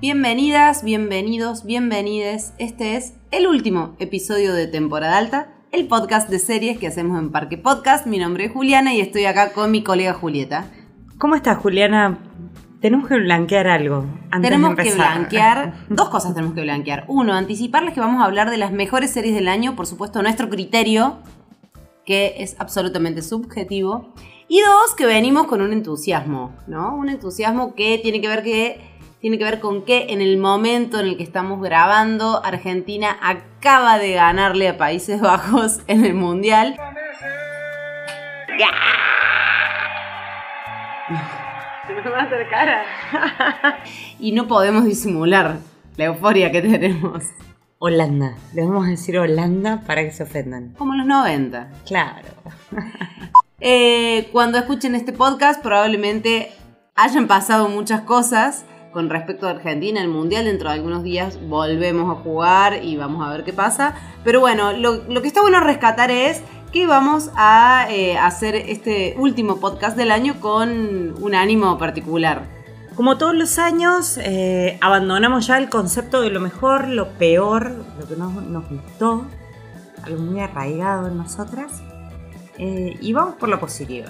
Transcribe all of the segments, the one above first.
Bienvenidas, bienvenidos, bienvenides. Este es el último episodio de temporada alta, el podcast de series que hacemos en Parque Podcast. Mi nombre es Juliana y estoy acá con mi colega Julieta. ¿Cómo estás, Juliana? Tenemos que blanquear algo. Antes tenemos de que blanquear, dos cosas tenemos que blanquear. Uno, anticiparles que vamos a hablar de las mejores series del año, por supuesto, nuestro criterio, que es absolutamente subjetivo. Y dos, que venimos con un entusiasmo, ¿no? Un entusiasmo que tiene que ver que tiene que ver con que en el momento en el que estamos grabando, Argentina acaba de ganarle a Países Bajos en el Mundial. Se me va a hacer cara. y no podemos disimular la euforia que tenemos. Holanda. Le vamos a decir Holanda para que se ofendan. Como los 90. Claro. Eh, cuando escuchen este podcast probablemente hayan pasado muchas cosas con respecto a Argentina, el Mundial. Dentro de algunos días volvemos a jugar y vamos a ver qué pasa. Pero bueno, lo, lo que está bueno rescatar es que vamos a eh, hacer este último podcast del año con un ánimo particular. Como todos los años, eh, abandonamos ya el concepto de lo mejor, lo peor, lo que nos, nos gustó, algo muy arraigado en nosotras, eh, y vamos por lo positivo.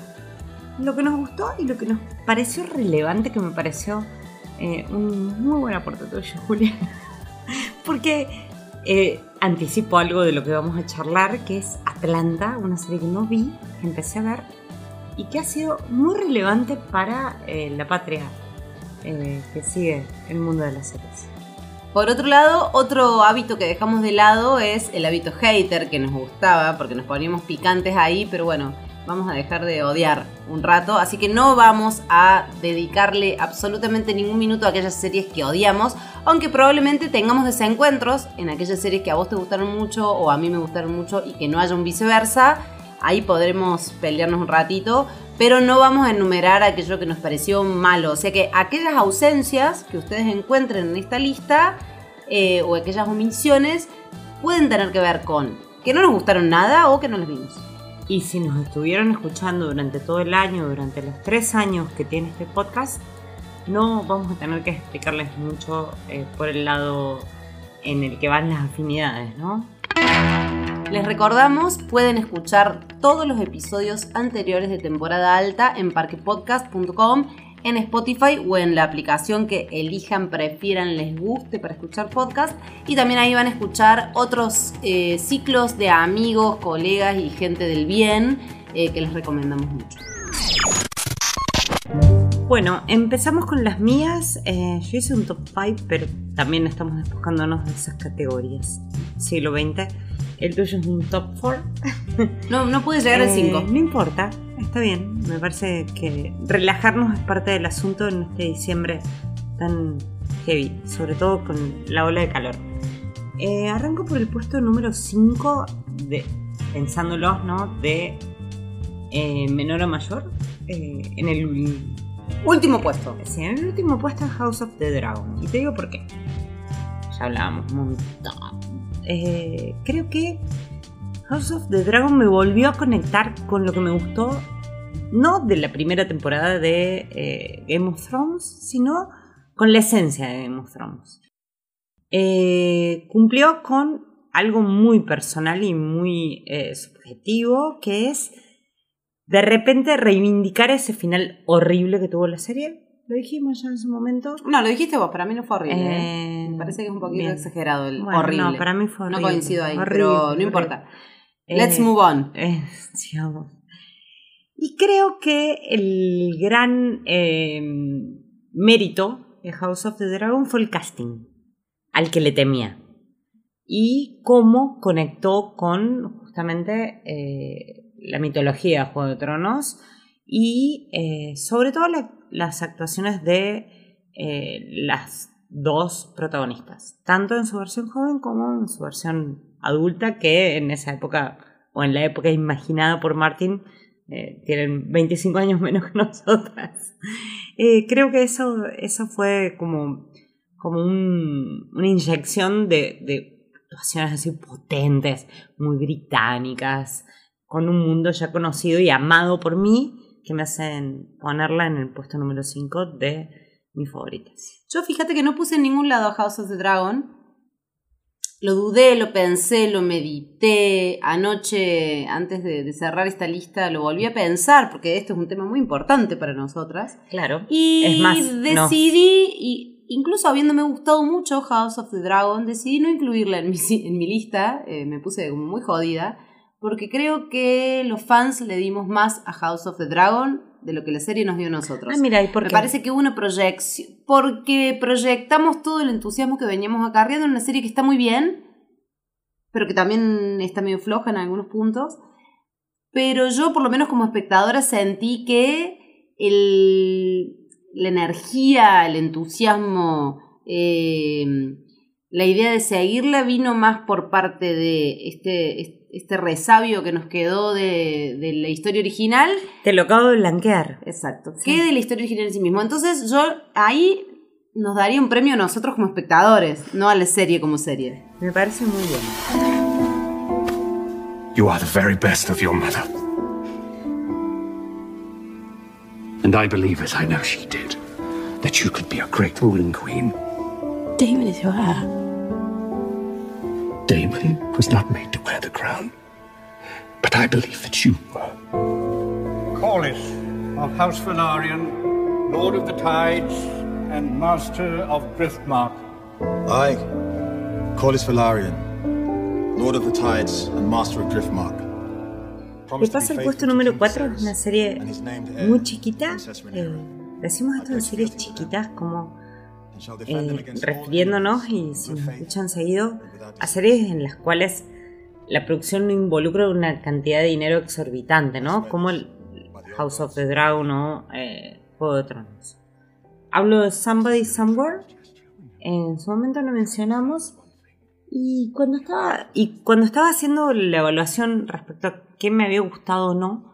Lo que nos gustó y lo que nos pareció relevante, que me pareció eh, un muy buen aporte tuyo, Juliana. Porque eh, anticipo algo de lo que vamos a charlar, que es Atlanta, una serie que no vi, que empecé a ver, y que ha sido muy relevante para eh, la patria eh, que sigue el mundo de las series. Por otro lado, otro hábito que dejamos de lado es el hábito hater que nos gustaba, porque nos poníamos picantes ahí, pero bueno, vamos a dejar de odiar un rato, así que no vamos a dedicarle absolutamente ningún minuto a aquellas series que odiamos, aunque probablemente tengamos desencuentros en aquellas series que a vos te gustaron mucho o a mí me gustaron mucho y que no haya un viceversa, ahí podremos pelearnos un ratito, pero no vamos a enumerar aquello que nos pareció malo, o sea que aquellas ausencias que ustedes encuentren en esta lista eh, o aquellas omisiones pueden tener que ver con que no nos gustaron nada o que no las vimos. Y si nos estuvieron escuchando durante todo el año, durante los tres años que tiene este podcast, no vamos a tener que explicarles mucho eh, por el lado en el que van las afinidades, ¿no? Les recordamos, pueden escuchar todos los episodios anteriores de temporada alta en parquepodcast.com, en Spotify o en la aplicación que elijan, prefieran, les guste para escuchar podcast. Y también ahí van a escuchar otros eh, ciclos de amigos, colegas y gente del bien eh, que les recomendamos mucho. Bueno, empezamos con las mías. Eh, yo hice un top 5, pero también estamos despojándonos de esas categorías. Siglo XX. El tuyo es un top 4. No, no pude llegar al 5. no importa, está bien. Me parece que relajarnos es parte del asunto en este diciembre tan heavy, sobre todo con la ola de calor. Eh, arranco por el puesto número 5, de, pensándolos, ¿no? De eh, menor a mayor. Eh, en el Último puesto. Sí, en el último puesto es House of the Dragon. Y te digo por qué. Ya hablábamos un montón. Creo que House of the Dragon me volvió a conectar con lo que me gustó, no de la primera temporada de eh, Game of Thrones, sino con la esencia de Game of Thrones. Eh, cumplió con algo muy personal y muy eh, subjetivo, que es de repente reivindicar ese final horrible que tuvo la serie. Lo dijimos ya en su momento. No, lo dijiste vos, para mí no fue horrible. ¿eh? Me parece que es un poquito bien. exagerado el Bueno, horrible. No, para mí fue horrible. No coincido ahí, Horrible, pero no horrible. importa. Eh, Let's move on. eh. Y creo que el gran eh, mérito de House of the Dragon fue el casting, al que le temía. Y cómo conectó con justamente eh, la mitología de Juego de Tronos y eh, sobre todo la- las actuaciones de eh, las dos protagonistas, tanto en su versión joven como en su versión adulta, que en esa época, o en la época imaginada por Martin, eh, tienen 25 años menos que nosotras. Eh, creo que eso, eso fue como, como un- una inyección de, de actuaciones así potentes, muy británicas, con un mundo ya conocido y amado por mí, que me hacen ponerla en el puesto número 5 de mis favoritas. Yo fíjate que no puse en ningún lado House of the Dragon. Lo dudé, lo pensé, lo medité. Anoche, antes de, de cerrar esta lista, lo volví a pensar, porque esto es un tema muy importante para nosotras. Claro. Y es más, no. decidí, y incluso habiéndome gustado mucho House of the Dragon, decidí no incluirla en mi, en mi lista. eh, me puse como muy jodida. Porque creo que los fans le dimos más a House of the Dragon de lo que la serie nos dio a nosotros. Ah, mira, ¿y por Me parece que hubo una proyección. Porque proyectamos todo el entusiasmo que veníamos acarreando en una serie que está muy bien, pero que también está medio floja en algunos puntos. Pero yo, por lo menos como espectadora, sentí que el, la energía, el entusiasmo, eh, la idea de seguirla vino más por parte de este, este resabio que nos quedó de, de la historia original Te lo acabo de blanquear. Exacto. Sí. Que de la historia original en sí mismo. Entonces yo ahí nos daría un premio a nosotros como espectadores, no a la serie como serie. Me parece muy bien. You are the very best of your mother. And I believe, as I know she did, that you could be a great ruling queen. Damon is your heir. Damon was not made to wear the crown. But I believe that you were. Corlys of House Valarian, Lord of the Tides, and Master of Driftmark. I, Corlys Valarian, Lord of the Tides and Master of Driftmark. Me pasa el puesto número 4, es una serie muy chiquita. Eh, decimos esto de series chiquitas como eh, refiriéndonos, y si nos escuchan seguido, a series en las cuales la producción no involucra una cantidad de dinero exorbitante, ¿no? Como el House of the Dragon o eh, Juego de Tronos. Hablo de Somebody Somewhere. En su momento lo mencionamos. Y cuando estaba, y cuando estaba haciendo la evaluación respecto a qué me había gustado o no,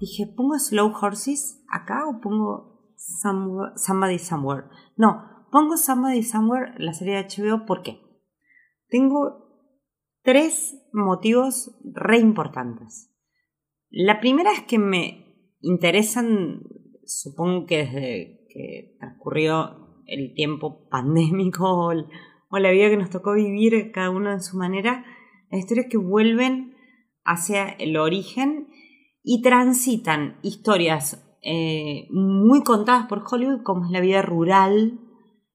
dije, ¿pongo Slow Horses acá o pongo Somebody Somewhere? No, pongo Somebody Somewhere, la serie de HBO, ¿por qué? Tengo tres motivos re importantes. La primera es que me interesan, supongo que desde que transcurrió el tiempo pandémico o, la vida que nos tocó vivir cada uno en su manera, las historias que vuelven hacia el origen y transitan historias eh, muy contadas por Hollywood, como es la vida rural,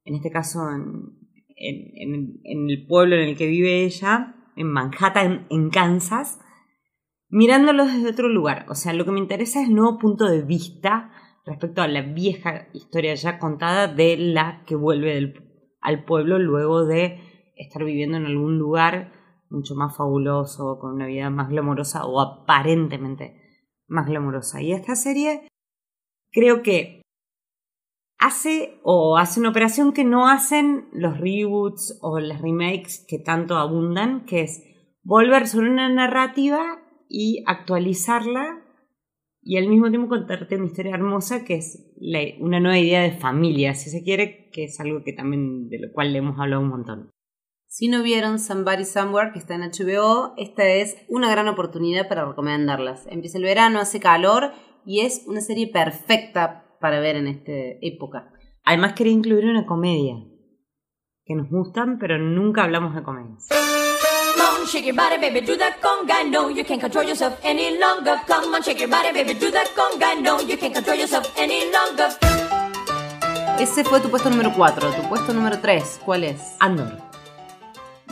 en este caso en, el pueblo en el que vive ella, en Manhattan, en Kansas, mirándolos desde otro lugar. O sea, lo que me interesa es el nuevo punto de vista respecto a la vieja historia ya contada de la que vuelve al pueblo luego de estar viviendo en algún lugar mucho más fabuloso, con una vida más glamorosa o aparentemente más glamorosa. Y esta serie creo que hace o hace una operación que no hacen los reboots o las remakes que tanto abundan, que es volver sobre una narrativa y actualizarla y al mismo tiempo contarte una historia hermosa que es una nueva idea de familia, si se quiere, que es algo que también de lo cual le hemos hablado un montón. Si no vieron Somebody Somewhere, que está en HBO, esta es una gran oportunidad para recomendarlas. Empieza el verano, hace calor y es una serie perfecta para ver en esta época. Además quería incluir una comedia que nos gustan, pero nunca hablamos de comedias. Ese fue tu puesto número 4. Tu puesto número 3, ¿cuál es? Andor.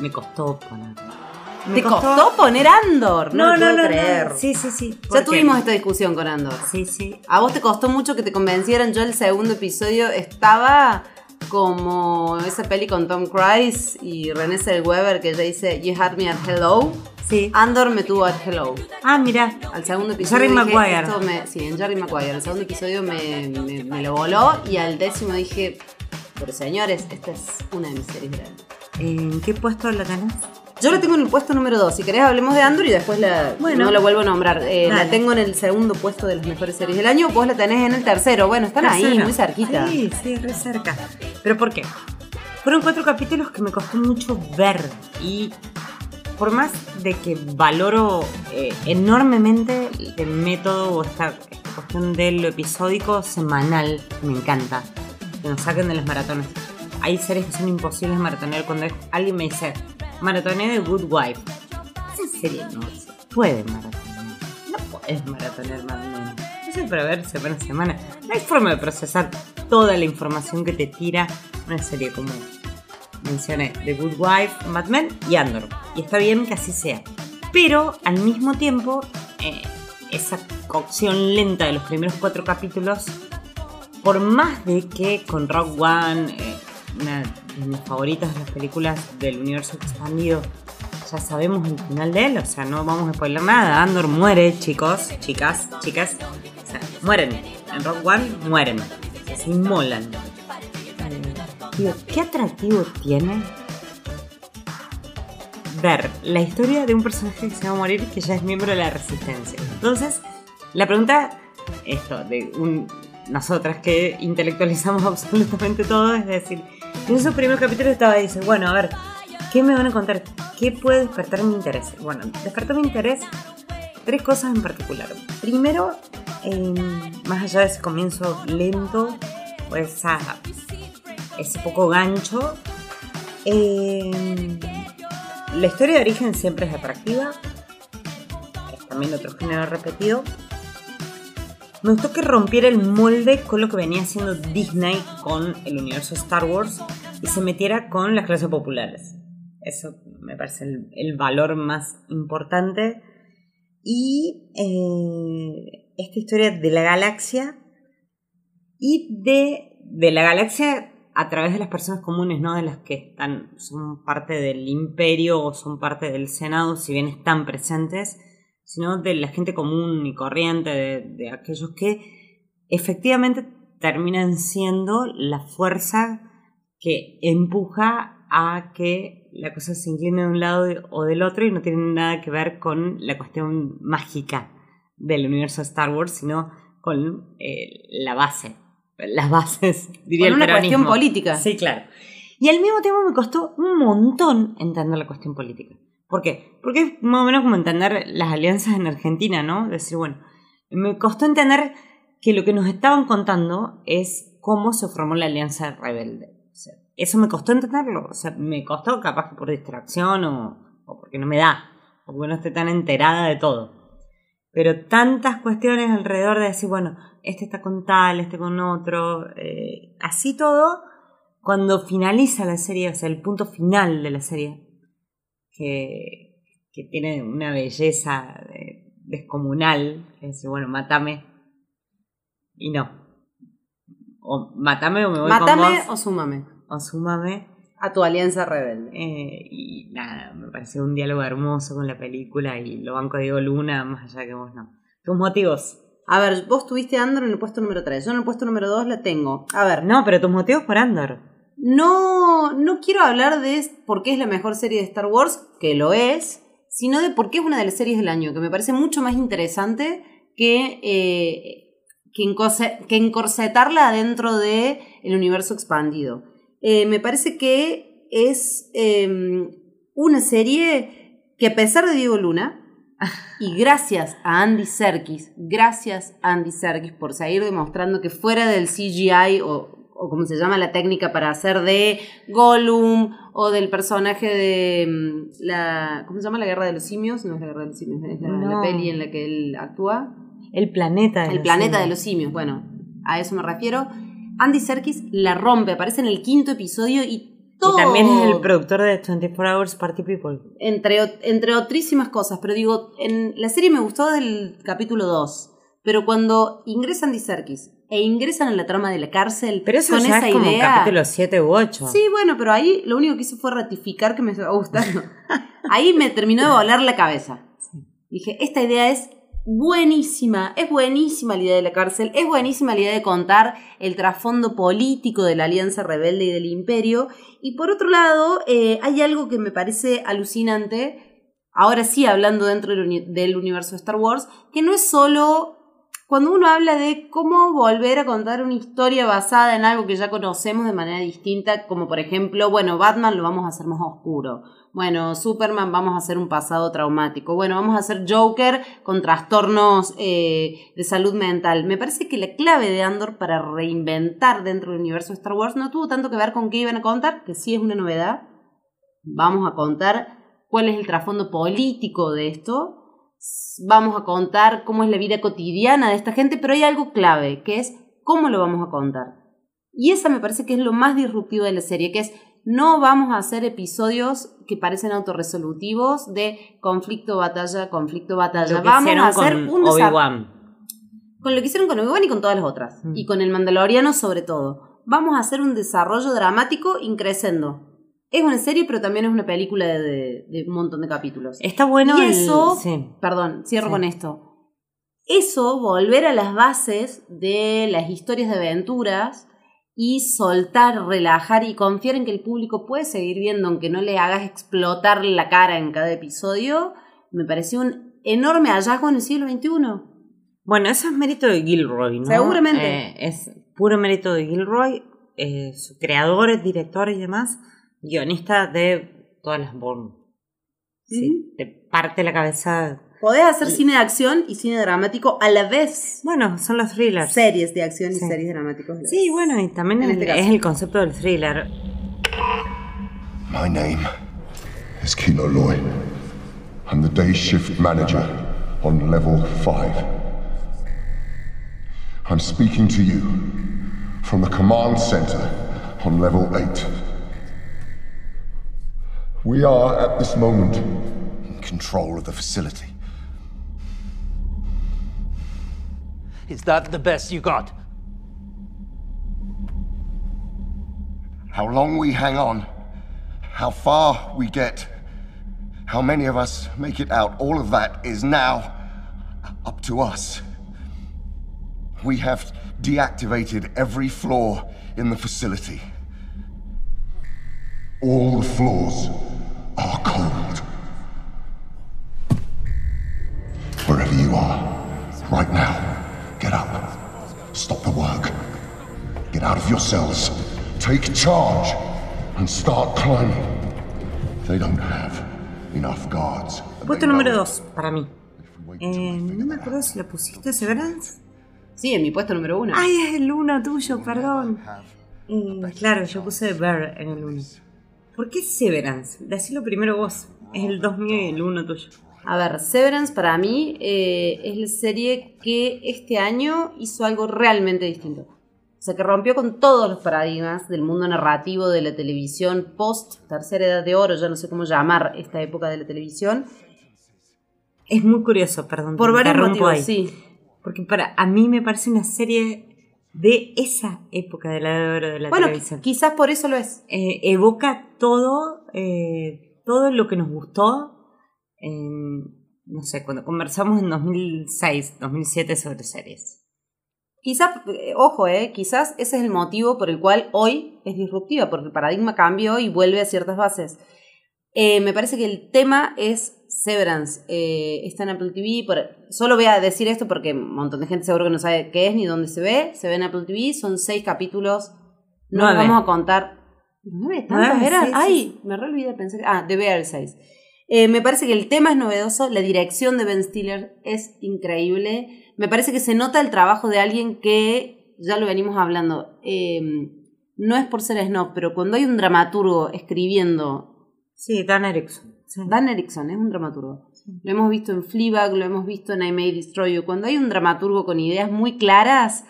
Me costó poner. ¿Te costó poner Andor? No, No, no, no, creer. no. Sí, sí, sí. Ya tuvimos esta discusión con Andor. Sí, sí. ¿A vos te costó mucho que te convencieran? Yo el segundo episodio estaba como esa peli con Tom Cruise y René Zellweger que ella dice You had me at hello. Sí. Andor me tuvo at hello. Ah, mira. Al segundo episodio Jerry dije, Maguire. me- sí, en Jerry Maguire. El segundo episodio me, me- me lo voló y al décimo dije, pero señores, esta es una de mis series año. ¿En qué puesto la tenés? Yo la tengo en el puesto número 2. Si querés hablemos de Andor y después la, Bueno. no la vuelvo a nombrar. Eh, la tengo en el segundo puesto de las mejores series del año. Vos la tenés en el tercero. Bueno, están ahí, muy cerquita. Sí, sí, re cerca. ¿Pero por qué? Fueron cuatro capítulos que me costó mucho ver y por más de que valoro eh, enormemente el método o esta, esta cuestión de lo episódico semanal, me encanta. que nos saquen de las maratones. Hay series que son imposibles maratonear cuando alguien me dice, maratoné de Good Wife. Esa serie no se puede maratonear. No puedes maratonear Mad Men. Eso es para ver semana a semana. No hay forma de procesar toda la información que te tira una serie como mencioné The Good Wife, Mad Men y Andor. Y está bien que así sea. Pero al mismo tiempo, eh, esa cocción lenta de los primeros cuatro capítulos, por más de que con Rock One, eh, una de mis favoritas de las películas del universo expandido, ya sabemos el final de él, o sea, no vamos a spoiler nada. Andor muere, chicos, chicas, chicas, o sea, mueren. En Rock One mueren, se inmolan. Eh, digo, ¿qué atractivo tiene ver la historia de un personaje que se va a morir que ya es miembro de la resistencia? Entonces, la pregunta, esto, de un, nosotras que intelectualizamos absolutamente todo, es decir, en esos primeros capítulos estaba dice, bueno, a ver, ¿qué me van a contar? ¿Qué puede despertar mi interés? Bueno, despertó mi interés tres cosas en particular. Primero, más allá de ese comienzo lento, o esa, ese poco gancho, eh, la historia de origen siempre es atractiva. Es también otro género repetido. Me gustó que rompiera el molde con lo que venía haciendo Disney con el universo Star Wars y se metiera con las clases populares. Eso me parece el, valor más importante. Y eh, esta historia de la galaxia y de, de la galaxia a través de las personas comunes, no de las que están, son parte del imperio o son parte del Senado, si bien están presentes, sino de la gente común y corriente, de, de aquellos que efectivamente terminan siendo la fuerza que empuja a que la cosa se incline de un lado o del otro y no tiene nada que ver con la cuestión mágica del universo de Star Wars, sino con eh, la base, las bases, diría Con el una cuestión política. Sí, claro. Y al mismo tiempo me costó un montón entender la cuestión política. ¿Por qué? Porque es más o menos como entender las alianzas en Argentina, ¿no? Decir, bueno, me costó entender que lo que nos estaban contando es cómo se formó la alianza rebelde. Eso me costó entenderlo. O sea, me costó capaz que por distracción o, o porque no me da, o porque no esté tan enterada de todo. Pero tantas cuestiones alrededor de decir, bueno, este está con tal, este con otro, eh, así todo, cuando finaliza la serie, o sea, el punto final de la serie, que, que tiene una belleza descomunal, es decir, bueno, mátame, y no. O mátame o me voy Mátame con o vos, súmame o súmame. a tu alianza rebelde. Eh, y nada, me pareció un diálogo hermoso con la película y lo banco Diego Luna, más allá que vos no. Tus motivos. A ver, vos tuviste a Andor en el puesto número 3. Yo en el puesto número 2 la tengo. A ver, No, pero tus motivos por Andor. No, no quiero hablar de por qué es la mejor serie de Star Wars, que lo es, sino de por qué es una de las series del año, que me parece mucho más interesante que, eh, que, encorse- que encorsetarla dentro del el universo expandido. Eh, me parece que es eh, una serie que a pesar de Diego Luna, y gracias a Andy Serkis, gracias a Andy Serkis por seguir demostrando que fuera del CGI o, o como se llama la técnica para hacer de Gollum o del personaje de mm, la ¿cómo se llama la guerra de los simios? No es la guerra de los simios, es la, la peli en la que él actúa. El planeta de El los planeta de simios. los simios, bueno, a eso me refiero. Andy Serkis la rompe, aparece en el quinto episodio y todo Y también es el productor de 24 Hours Party People. entre, entre otrísimas cosas, pero digo, en la serie me gustó del capítulo 2, pero cuando ingresan Andy Serkis e ingresan en la trama de la cárcel Pero eso con ya esa es como idea... capítulo 7 u 8. Sí, bueno, pero ahí lo único que hizo fue ratificar que me estaba gustando. ahí me terminó de volar la cabeza. Dije, esta idea es buenísima, es buenísima la idea de la cárcel, es buenísima la idea de contar el trasfondo político de la Alianza Rebelde y del Imperio. Y por otro lado, eh, hay algo que me parece alucinante, ahora sí hablando dentro del universo de Star Wars, que no es solo cuando uno habla de cómo volver a contar una historia basada en algo que ya conocemos de manera distinta, como por ejemplo, bueno, Batman lo vamos a hacer más oscuro. Bueno, Superman vamos a hacer un pasado traumático. Bueno, vamos a hacer Joker con trastornos eh, de salud mental. Me parece que la clave de Andor para reinventar dentro del universo de Star Wars no tuvo tanto que ver con qué iban a contar, que sí es una novedad. Vamos a contar cuál es el trasfondo político de esto, vamos a contar cómo es la vida cotidiana de esta gente, pero hay algo clave, que es cómo lo vamos a contar. Y esa me parece que es lo más disruptivo de la serie, que es no vamos a hacer episodios que parecen autorresolutivos de conflicto, batalla, conflicto, batalla. Vamos a hacer con Obi-Wan. con lo que hicieron con Obi-Wan y con todas las otras. Mm. Y con el Mandaloriano sobre todo. Vamos a hacer un desarrollo dramático increscendo. Es una serie, pero también es una película de, de- de un montón de capítulos. Está bueno y el- eso, sí. perdón, cierro Sí. con esto. Eso, volver a las bases de las historias de aventuras y soltar, relajar y confiar en que el público puede seguir viendo, aunque no le hagas explotar la cara en cada episodio, me pareció un enorme hallazgo en el siglo XXI. Bueno, eso es mérito de Gilroy, ¿no? Seguramente. Eh, es puro mérito de Gilroy, eh, su creador, director y demás, guionista de todas las Bourne. Sí, te parte la cabeza. Podés hacer cine de acción y cine dramático a la vez. Bueno, son los thrillers. Series de acción y Sí. series dramáticos. Sí, vez. bueno, y también En el- este es el concepto del thriller. My name is Kilo Loy. I'm the day shift manager on level 5. I'm speaking to you from the command center on level 8. We are at this moment in control of the facility. Is that the best you got? How long we hang on, how far we get, how many of us make it out, all of that is now up to us. We have deactivated every floor in the facility. All the floors are cold. Wherever you are, right now, get up. Stop the work. Get out of your cells. Take charge and start climbing. They don't have enough guards. Puesto número know 2 para mí. if we wait Eh, no me acuerdo si lo pusiste, Severance. Sí, en mi puesto número uno. Ay, es el 1 tuyo, perdón. have Eh, claro, yo puse Bear en el 1. ¿Por qué Severance? Decilo primero vos. Es el 2 mío y el 1 tuyo. A ver, Severance para mí eh, es la serie que este año hizo algo realmente distinto. O sea, que rompió con todos los paradigmas del mundo narrativo de la televisión post tercera edad de oro, ya no sé cómo llamar esta época de la televisión. Es muy curioso, perdón. Por varios motivos, ahí. sí. Porque para a mí me parece una serie de esa época de la de oro de la Bueno, televisión. quizás por eso lo es. Eh, evoca todo, eh, todo lo que nos gustó en, no sé, cuando conversamos en 2006, 2007 sobre series. Quizás, eh, ojo, eh, quizás ese es el motivo por el cual hoy es disruptiva, porque el paradigma cambió y vuelve a ciertas bases. Eh, me parece que el tema es Severance. Eh, está en Apple TV. por- solo voy a decir esto porque un montón de gente seguro que no sabe qué es ni dónde se ve. Se ve en Apple TV. Son seis capítulos. No Nueve. vamos a contar. ¿Nueve? ¿Tantos Nueve, eran? sí, sí, Ay, me re olvidé. Que... Ah, debe haber seis. Eh, me parece que el tema es novedoso. La dirección de Ben Stiller es increíble. Me parece que se nota el trabajo de alguien que, ya lo venimos hablando, eh, no es por ser snob, pero cuando hay un dramaturgo escribiendo Sí, Dan Erickson. Sí. Dan Erickson es un dramaturgo. Lo hemos visto en Fleabag, lo hemos visto en I May Destroy You. Cuando hay un dramaturgo con ideas muy claras,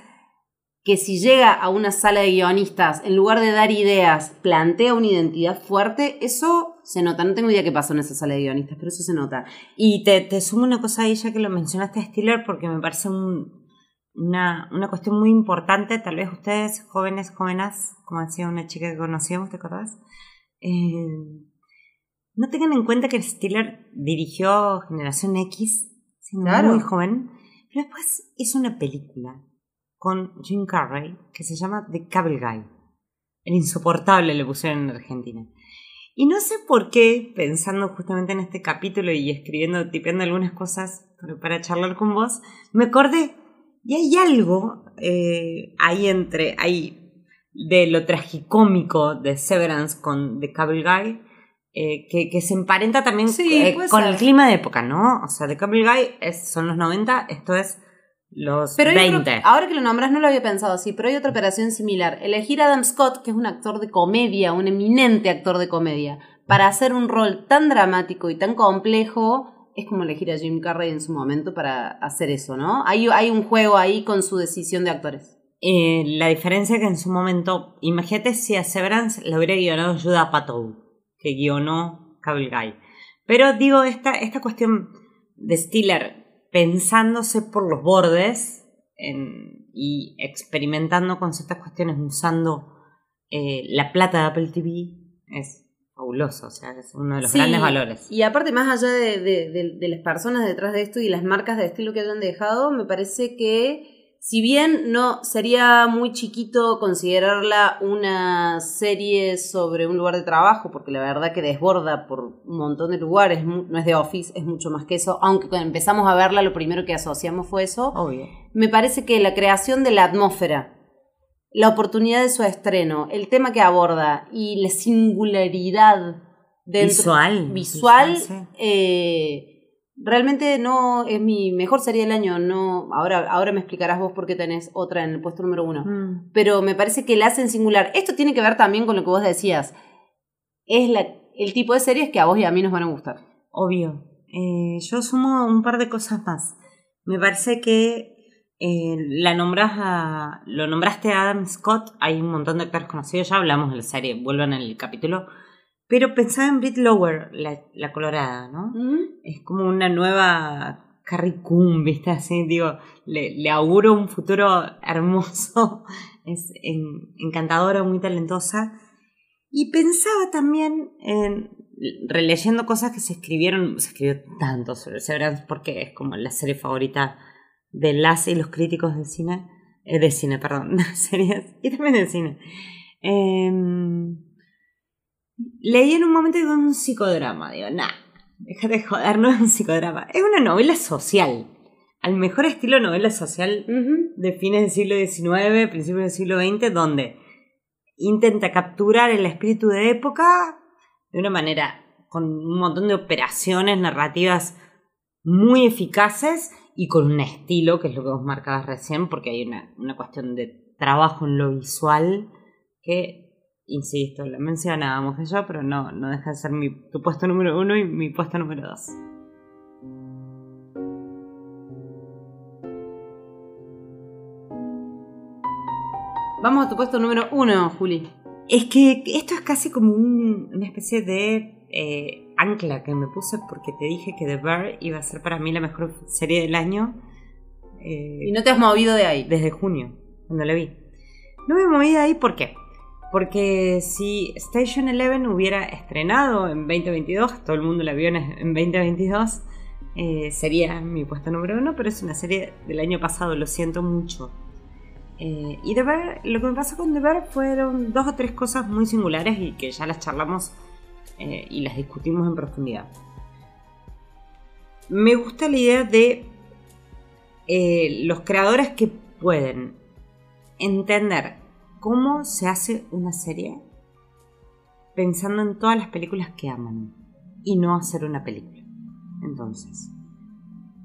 que si llega a una sala de guionistas, en lugar de dar ideas, plantea una identidad fuerte, eso se nota. No tengo idea qué pasó en esa sala de guionistas, pero eso se nota. Y te, te sumo una cosa ahí, ya que lo mencionaste a Stiller, porque me parece un- una, una cuestión muy importante. Tal vez ustedes, jóvenes, jóvenes, como decía una chica que conocíamos, ¿te acordás? Eh, no tengan en cuenta que Stiller dirigió Generación X, siendo Claro. muy joven, pero después hizo una película con Jim Carrey que se llama The Cable Guy. El insoportable le pusieron en Argentina. Y no sé por qué, pensando justamente en este capítulo y escribiendo, tipeando algunas cosas para- para charlar con vos, me acordé Y hay algo eh, ahí entre, ahí de lo tragicómico de Severance con The Cable Guy, eh, que, que se emparenta también Sí, eh, con ser. el clima de época, ¿no? O sea, The Cable Guy es- son los 90, esto es los Pero hay 20. otro- ahora que lo nombras no lo había pensado así, pero hay otra operación similar. Elegir a Adam Scott, que es un actor de comedia, un eminente actor de comedia, para hacer un rol tan dramático y tan complejo, es como elegir a Jim Carrey en su momento para hacer eso, ¿no? Hay, hay un juego ahí con su decisión de actores. Eh, la diferencia que en su momento, imagínate si a Severance le hubiera guionado Judah Apatow, que guionó Cable Guy. Pero digo, esta, esta cuestión de Stiller pensándose por los bordes en- y experimentando con ciertas cuestiones usando eh, la plata de Apple TV es fabuloso, o sea, es uno de los Sí, grandes valores. Y aparte, más allá de, de- de- de las personas detrás de esto y las marcas de estilo que hayan dejado, me parece que si bien no sería muy chiquito considerarla una serie sobre un lugar de trabajo, porque la verdad que desborda por un montón de lugares, no es de Office, es mucho más que eso, aunque cuando empezamos a verla lo primero que asociamos fue eso, Obvio. me parece que la creación de la atmósfera, la oportunidad de su estreno, el tema que aborda y la singularidad dentro- Visual. visual, Visual, sí. eh, realmente no es mi mejor serie del año. No, ahora, ahora me explicarás vos por qué tenés otra en el puesto número uno. Mm. Pero me parece que la hacen singular. Esto tiene que ver también con lo que vos decías. Es la, el tipo de series que a vos y a mí nos van a gustar. Obvio. Eh, yo sumo un par de cosas más. Me parece que eh, la nombras a, lo nombraste a Adam Scott, hay un montón de actores conocidos, ya hablamos de la serie, vuelvan al capítulo. Pero pensaba en Britt Lower, la, la colorada, ¿no? Es como una nueva Carrie Coon, ¿viste? Así, digo, le, le auguro un futuro hermoso, es en- encantadora, muy talentosa. Y pensaba también en, releyendo cosas que se escribieron, se escribió tanto sobre Severance porque es como la serie favorita de las y los críticos de cine, eh, de cine, perdón, de series y también de cine. Em, leí en un momento es un psicodrama, digo, nah, déjate de joder, no es un psicodrama, es una novela social, al mejor estilo novela social de fines del siglo XIX, principios del siglo XX, donde intenta capturar el espíritu de época de una manera con un montón de operaciones narrativas muy eficaces y con un estilo, que es lo que vos marcabas recién, porque hay una, una cuestión de trabajo en lo visual que, insisto, lo mencionábamos de yo, pero no, no deja de ser mi, tu puesto número uno y mi puesto número dos. Vamos a tu puesto número uno, Juli. Es que esto es casi como un- una especie de eh, ancla que me puse porque te dije que The Bear iba a ser para mí la mejor serie del año. eh, Y no te has movido de ahí. desde junio, cuando la vi. No me moví de ahí, ¿por qué? Porque si Station Eleven hubiera estrenado en 2022, todo el mundo la vio en en 2022, eh, sería mi puesto número uno, pero es una serie del año pasado, lo siento mucho. Eh, y The Bear, lo que me pasó con The Bear fueron dos o tres cosas muy singulares y que ya las charlamos eh, y las discutimos en profundidad. Me gusta la idea de los creadores que pueden entender cómo se hace una serie pensando en todas las películas que aman y no hacer una película. Entonces,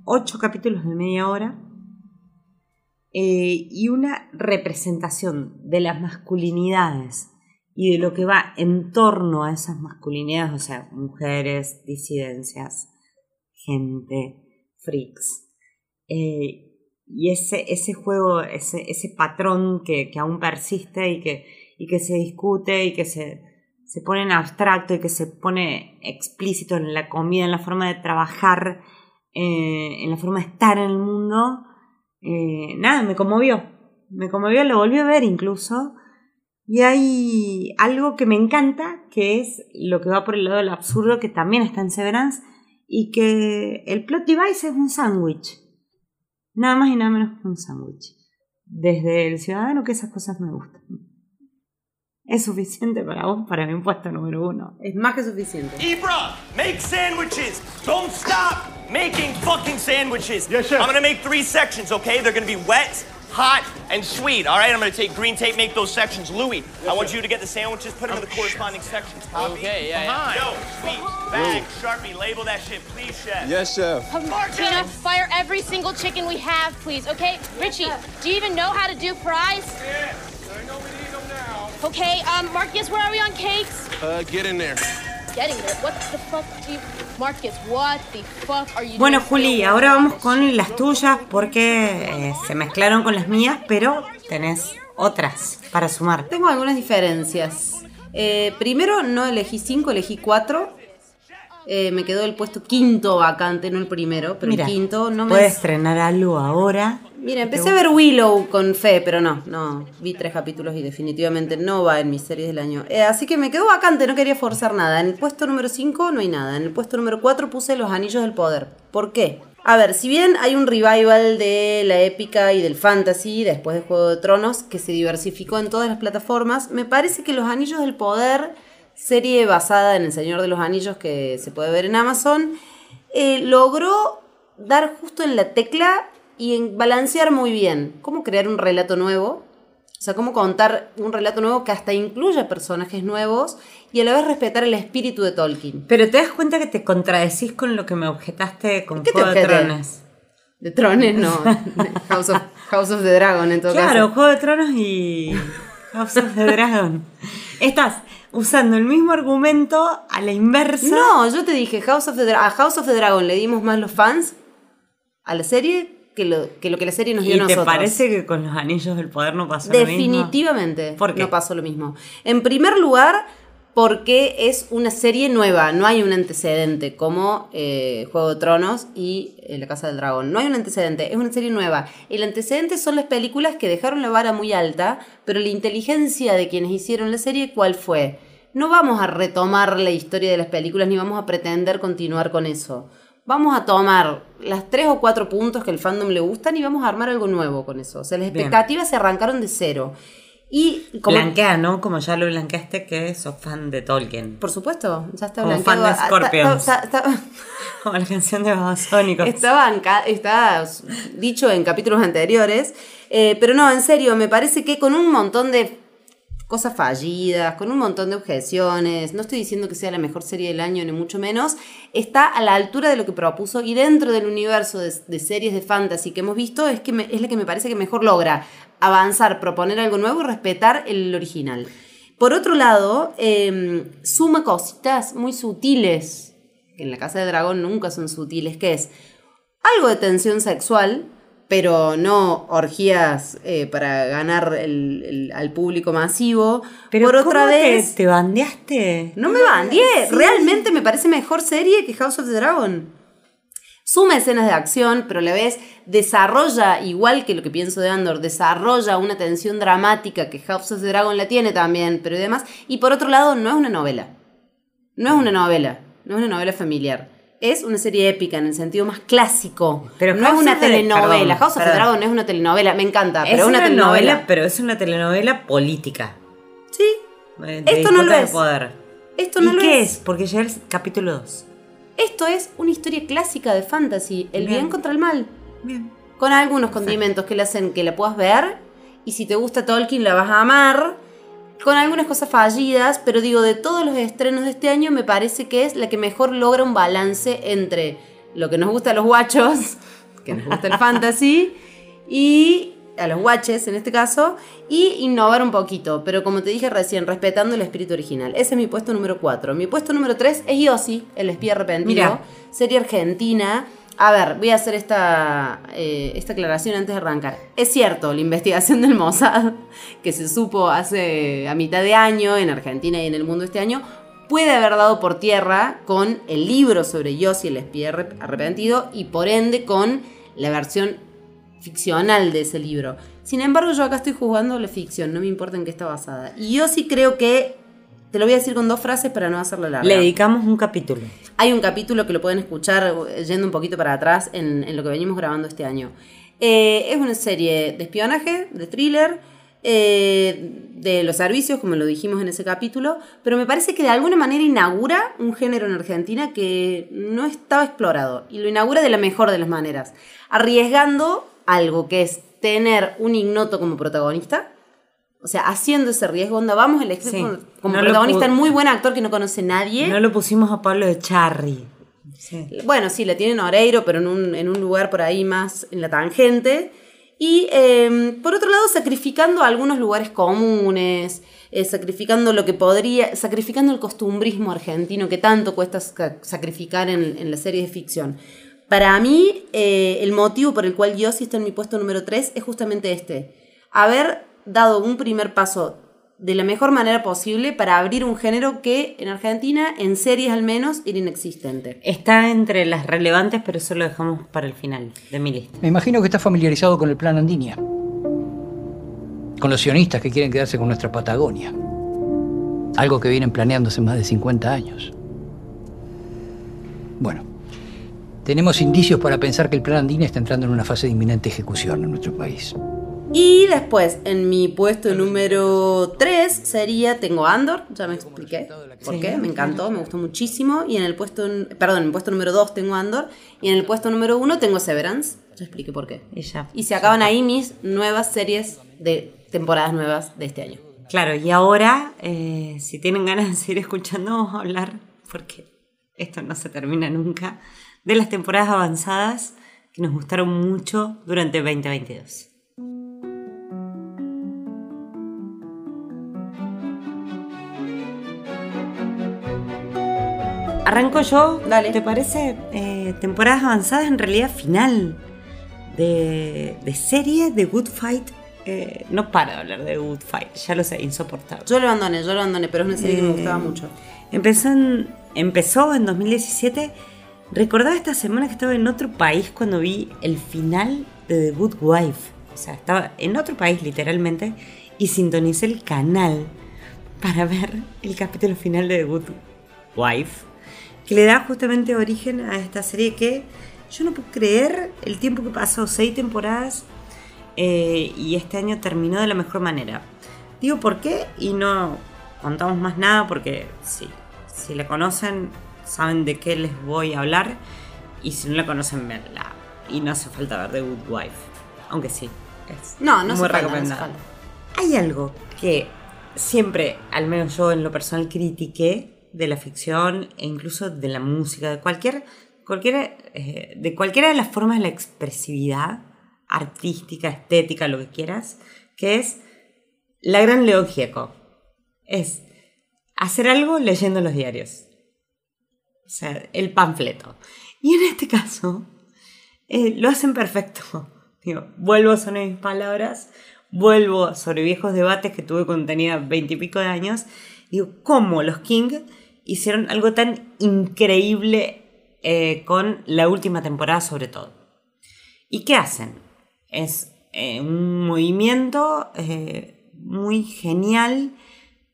ocho capítulos de media hora eh, y una representación de las masculinidades y de lo que va en torno a esas masculinidades, o sea, mujeres, disidencias, gente, freaks. Eh, y ese, ese juego, ese, ese patrón que, que aún persiste y que, y que se discute y que se, se pone en abstracto y que se pone explícito en la comida, en la forma de trabajar, eh, en la forma de estar en el mundo, eh, nada, me conmovió. Me conmovió, lo volví a ver incluso. Y hay algo que me encanta, que es lo que va por el lado del absurdo, que también está en Severance, y que el plot device es un sándwich. Nada más y nada menos que un sándwich. Desde el ciudadano que esas cosas me gustan. Es suficiente para vos, para mi puesto número uno. Es más que suficiente. Ibra, make sandwiches. Don't stop making fucking sandwiches. Yes, chef. I'm gonna make three sections, okay? They're gonna be wet, hot, and sweet. All right, I'm gonna take green tape, make those sections. Louis, I want you to get the sandwiches, put them in the corresponding sections. Copy? Okay, yeah, yeah. Yo, sweet, bag, sharpie, label that shit, please, chef. Yes, chef. Tina, fire every single chicken we have, please, okay? Richie, do you even know how to do fries? Yes, I know we need them now. Okay, um, Marcus, where are we on cakes? Uh, get in there. Getting there. What the fuck do you... Marcus, what the fuck are you Bueno? Juli, ahora vamos con las tuyas porque eh, se mezclaron con las mías, pero tenés otras para sumar. Tengo algunas diferencias. Eh, primero, no elegí 5, elegí 4. me quedó el puesto quinto vacante, no el primero, pero Mira, el quinto no me. puedes estrenar algo ahora. Mira, empecé a ver Willow con fe, pero no, no. Vi tres capítulos y definitivamente no va en mis series del año. Eh, así que me quedó vacante, no quería forzar nada. En el puesto número 5 no hay nada. En el puesto número 4 puse Los Anillos del Poder. ¿Por qué? A ver, si bien hay un revival de la épica y del fantasy después de Juego de Tronos que se diversificó en todas las plataformas, me parece que Los Anillos del Poder, serie basada en El Señor de los Anillos que se puede ver en Amazon, eh, logró dar justo en la tecla y en balancear muy bien cómo crear un relato nuevo, o sea, cómo contar un relato nuevo que hasta incluya personajes nuevos y a la vez respetar el espíritu de Tolkien. Pero te das cuenta que te contradecís con lo que me objetaste con ¿Qué te Juego de? Tronos. De Trones, no. House of, House of the Dragon, en todo Claro, caso. Juego de Tronos y House of the Dragon. Estás usando el mismo argumento a la inversa. No, yo te dije, House of the Dra- a House of the Dragon le dimos más los fans a la serie que lo que, lo que la serie nos dio ¿Y a te nosotros. parece que con los anillos del poder no pasó lo mismo? Definitivamente no pasó lo mismo. En primer lugar, porque es una serie nueva, no hay un antecedente como eh, Juego de Tronos y eh, La Casa del Dragón. No hay un antecedente, es una serie nueva. El antecedente son las películas que dejaron la vara muy alta, pero la inteligencia de quienes hicieron la serie, ¿cuál fue? No vamos a retomar la historia de las películas ni vamos a pretender continuar con eso. Vamos a tomar las tres o cuatro puntos que el fandom le gustan y vamos a armar algo nuevo con eso. O sea, las Bien. expectativas se arrancaron de cero. Y como, Blanquea, ¿no? Como ya lo blanqueaste que sos fan de Tolkien. por supuesto, ya está Como blanqueado. fan de Ah, Scorpions. está- está- está- Como la canción de Babasónicos. Está, banca- está dicho en capítulos anteriores. Eh, pero no, en serio, me parece que con un montón de cosas fallidas, con un montón de objeciones, no estoy diciendo que sea la mejor serie del año, ni mucho menos, está a la altura de lo que propuso y dentro del universo de, series de fantasy que hemos visto es, que es la que me parece que mejor logra avanzar, proponer algo nuevo y respetar el original. Por otro lado, eh, suma cositas muy sutiles, que en la Casa de Dragón nunca son sutiles, que es algo de tensión sexual, pero no orgías eh, para ganar el- el- al público masivo. Pero Por otra ¿cómo te- vez, te, bandeaste? no me bandié. Realmente me parece mejor serie que House of the Dragon. Suma escenas de acción, pero a la vez desarrolla, igual que lo que pienso de Andor, desarrolla una tensión dramática que House of the Dragon la tiene también, pero y demás. Y por otro lado, no es una novela. No es una novela. No es una novela familiar. Es una serie épica en el sentido más clásico. Pero no es una telenovela. perdón, House of the. Dragon no es una telenovela. Me encanta, es pero es una, una telenovela. novela, pero es una telenovela política. Sí. de Esto no lo es. poder. Esto ¿Y no lo qué es. es? Porque ya el capítulo 2. Esto es una historia clásica de fantasy, el bien, Bien. contra el mal, Bien. con algunos condimentos que le hacen que la puedas ver y si te gusta Tolkien la vas a amar, con algunas cosas fallidas, pero digo, de todos los estrenos de este año me parece que es la que mejor logra un balance entre lo que nos gusta a los guachos, que nos gusta el fantasy, y a los guaches en este caso, y innovar un poquito, pero como te dije recién, respetando el espíritu original. Ese es mi puesto número 4. Mi puesto número 3 es Yossi, el espía arrepentido, Mira. serie argentina. A ver, voy a hacer esta, eh, esta aclaración antes de arrancar. Es cierto, la investigación del Mossad, que se supo hace a mitad de año en Argentina y en el mundo este año, puede haber dado por tierra con el libro sobre Yossi, el espía arrep- arrepentido, y por ende con la versión ficcional de ese libro. Sin embargo, yo acá estoy jugando la ficción, no me importa en qué está basada. Y yo sí creo que, te lo voy a decir con dos frases para no hacerlo larga. Le dedicamos un capítulo. Hay un capítulo que lo pueden escuchar eh, yendo un poquito para atrás en, en lo que venimos grabando este año. Eh, es una serie de espionaje, de thriller, eh, de los servicios, como lo dijimos en ese capítulo, pero me parece que de alguna manera inaugura un género en Argentina que no estaba explorado y lo inaugura de la mejor de las maneras, arriesgando algo que es tener un ignoto como protagonista. O sea, haciendo ese riesgo, onda, vamos a elegir Sí. como, No protagonista un muy buen actor que no conoce nadie. No lo pusimos a Pablo de Charry. Sí. Bueno, sí, la tienen Oreiro, pero en un, en un lugar por ahí más en la tangente. Y eh, por otro lado, sacrificando algunos lugares comunes, eh, sacrificando lo que podría, sacrificando el costumbrismo argentino que tanto cuesta sa- sacrificar en, en las series de ficción. Para mí, eh, el motivo por el cual yo sí está en mi puesto número 3 es justamente este. Haber dado un primer paso de la mejor manera posible para abrir un género que en Argentina, en series al menos, era inexistente. Está entre las relevantes, pero eso lo dejamos para el final de mi lista. Me imagino que está familiarizado con el plan Andinia. Con los sionistas que quieren quedarse con nuestra Patagonia. Algo que vienen planeando hace más de 50 años. Bueno, tenemos indicios para pensar que el plan Andinia está entrando en una fase de inminente ejecución en nuestro país. Y después, en mi puesto número 3 sería, tengo Andor, ya me expliqué por Sí. qué, me encantó, me gustó muchísimo. Y en el puesto, perdón, en el puesto número 2 tengo Andor. Y en el puesto número 1 tengo Severance, ya expliqué por qué. Y ya. Y se acaban ahí mis nuevas series de temporadas nuevas de este año. Claro, y ahora, eh, si tienen ganas de seguir escuchando, vamos a hablar, porque esto no se termina nunca, de las temporadas avanzadas que nos gustaron mucho durante 2022. Arranco yo, Dale. ¿te parece? Eh, temporadas avanzadas, en realidad final de, de serie de Good Fight. Eh, no para de hablar de Good Fight, ya lo sé, insoportable. Yo lo abandoné, yo lo abandoné, pero es una serie que me Eh, gustaba mucho. Empezó en, empezó en 2017. Recordaba esta semana que estaba en otro país cuando vi el final de The Good Wife. O sea, estaba en otro país literalmente y sintonicé el canal para ver el capítulo final de The Good Wife, que le da justamente origen a esta serie que yo no puedo creer el tiempo que pasó, seis temporadas, eh, y este año terminó de la mejor manera. Digo por qué y no contamos más nada porque si, si la conocen saben de qué les voy a hablar y si no la conocen verla. Y no hace falta ver The Good Wife, aunque sí. Es No, no muy no recomendada. falta. Hay algo que siempre, al menos yo en lo personal, critiqué de la ficción e incluso de la música, de cualquier, cualquier, eh, de cualquiera de las formas de la expresividad artística, estética, lo que quieras, que es la gran León. Es hacer algo leyendo los diarios. O sea, el panfleto. Y en este caso, eh, lo hacen perfecto. Digo, vuelvo sobre mis palabras, vuelvo sobre viejos debates que tuve cuando tenía veintipico de años. Digo, ¿cómo los King hicieron algo tan increíble eh, con la última temporada sobre todo? ¿Y qué hacen? Es eh, un movimiento eh, muy genial,